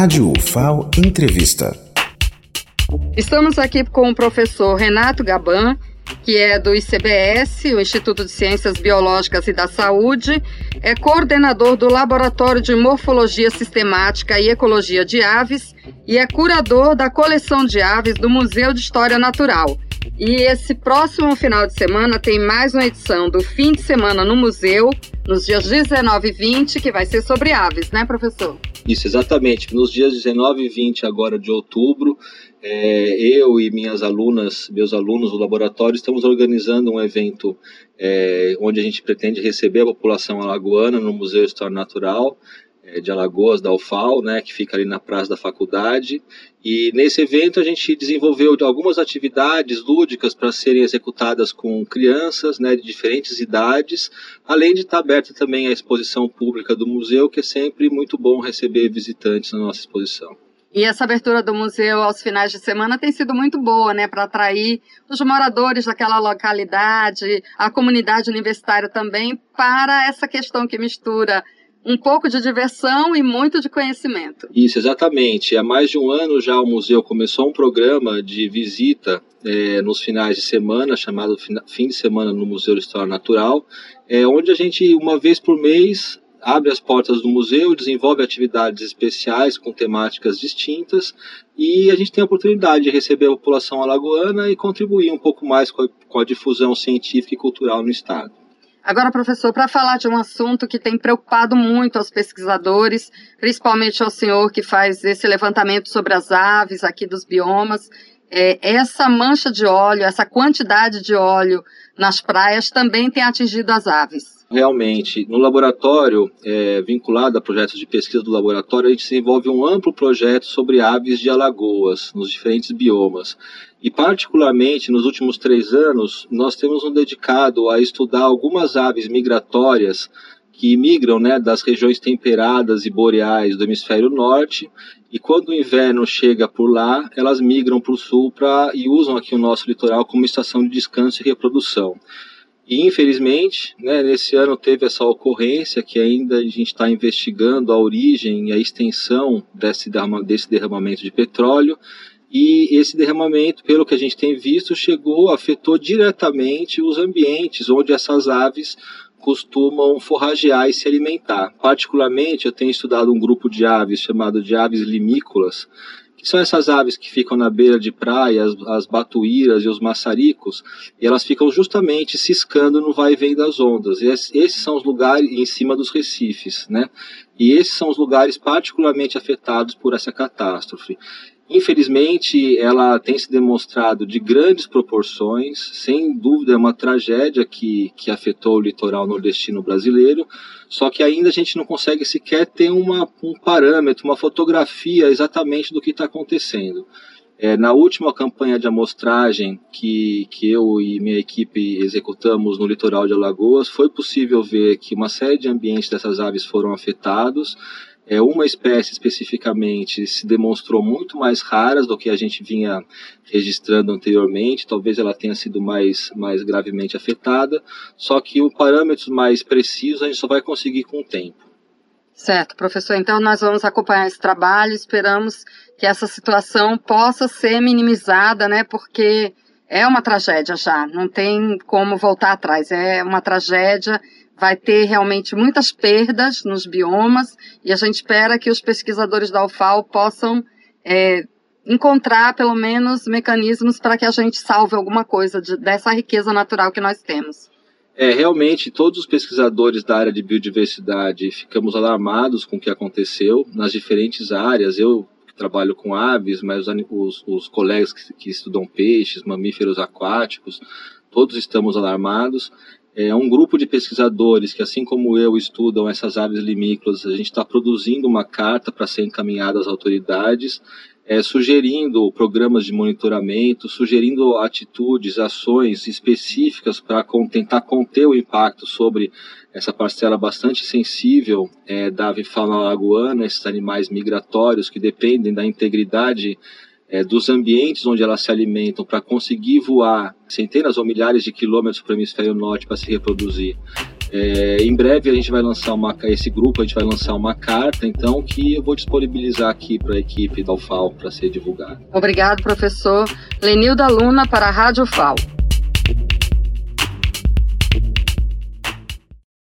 Rádio UFAO Entrevista. Estamos aqui com o professor Renato Gaban, que é do ICBS, o Instituto de Ciências Biológicas e da Saúde, é coordenador do Laboratório de Morfologia Sistemática e Ecologia de Aves e é curador da coleção de aves do Museu de História Natural. E esse próximo final de semana tem mais uma edição do Fim de Semana no Museu, nos dias 19 e 20, que vai ser sobre aves, né, professor? Isso, exatamente. Nos dias 19 e 20 agora de outubro, é, eu e minhas alunas, meus alunos do laboratório, estamos organizando um evento é, onde a gente pretende receber a população alagoana no Museu História Natural de Alagoas, da UFAL, né, que fica ali na praça da faculdade. E nesse evento a gente desenvolveu algumas atividades lúdicas para serem executadas com crianças né, de diferentes idades, além de estar aberta também a exposição pública do museu, que é sempre muito bom receber visitantes na nossa exposição. E essa abertura do museu aos finais de semana tem sido muito boa, né, para atrair os moradores daquela localidade, a comunidade universitária também, para essa questão que mistura um pouco de diversão e muito de conhecimento. Isso, exatamente. Há mais de um ano já o museu começou um programa de visita é, nos finais de semana, chamado Fim de Semana no Museu de História Natural, é, onde a gente, uma vez por mês, abre as portas do museu, desenvolve atividades especiais com temáticas distintas e a gente tem a oportunidade de receber a população alagoana e contribuir um pouco mais com a, com a difusão científica e cultural no estado. Agora, professor, para falar de um assunto que tem preocupado muito aos pesquisadores, principalmente ao senhor que faz esse levantamento sobre as aves aqui dos biomas, é, essa mancha de óleo, essa quantidade de óleo nas praias também tem atingido as aves. Realmente, no laboratório, é, vinculado a projetos de pesquisa do laboratório, a gente desenvolve um amplo projeto sobre aves de alagoas, nos diferentes biomas. E, particularmente, nos últimos três anos, nós temos um dedicado a estudar algumas aves migratórias que migram né, das regiões temperadas e boreais do hemisfério norte, e quando o inverno chega por lá, elas migram para o sul pra, e usam aqui o nosso litoral como estação de descanso e reprodução. E infelizmente, né, nesse ano teve essa ocorrência que ainda a gente está investigando a origem e a extensão desse, desse derramamento de petróleo. E esse derramamento, pelo que a gente tem visto, chegou, afetou diretamente os ambientes onde essas aves costumam forragear e se alimentar. Particularmente, eu tenho estudado um grupo de aves chamado de aves limícolas, que são essas aves que ficam na beira de praia, as, as batuíras e os maçaricos, e elas ficam justamente ciscando no vai e vem das ondas. E esses são os lugares em cima dos recifes, né? E esses são os lugares particularmente afetados por essa catástrofe. Infelizmente, ela tem se demonstrado de grandes proporções, sem dúvida é uma tragédia que, que afetou o litoral nordestino brasileiro, só que ainda a gente não consegue sequer ter uma, um parâmetro, uma fotografia exatamente do que está acontecendo. É, na última campanha de amostragem que, que eu e minha equipe executamos no litoral de Alagoas, foi possível ver que uma série de ambientes dessas aves foram afetados, é, uma espécie especificamente se demonstrou muito mais raras do que a gente vinha registrando anteriormente, talvez ela tenha sido mais, mais gravemente afetada, só que o parâmetros mais precisos a gente só vai conseguir com o tempo. Certo, professor. Então nós vamos acompanhar esse trabalho, esperamos que essa situação possa ser minimizada, né? Porque é uma tragédia já, não tem como voltar atrás, é uma tragédia vai ter realmente muitas perdas nos biomas e a gente espera que os pesquisadores da UFAO possam é, encontrar pelo menos mecanismos para que a gente salve alguma coisa de, dessa riqueza natural que nós temos. É, realmente, todos os pesquisadores da área de biodiversidade ficamos alarmados com o que aconteceu nas diferentes áreas. Eu trabalho com aves, mas os, os colegas que, que estudam peixes, mamíferos aquáticos, todos estamos alarmados é um grupo de pesquisadores que, assim como eu, estudam essas aves limícolas. A gente está produzindo uma carta para ser encaminhada às autoridades, é, sugerindo programas de monitoramento, sugerindo atitudes, ações específicas para tentar conter o impacto sobre essa parcela bastante sensível é, da avifauna lagoana, esses animais migratórios que dependem da integridade é, dos ambientes onde elas se alimentam para conseguir voar centenas ou milhares de quilômetros para o hemisfério norte para se reproduzir. É, em breve a gente vai lançar uma, esse grupo, a gente vai lançar uma carta, então, que eu vou disponibilizar aqui para a equipe da UFAL para ser divulgada. Obrigado, professor. Lenilda Luna para a Rádio UFAL.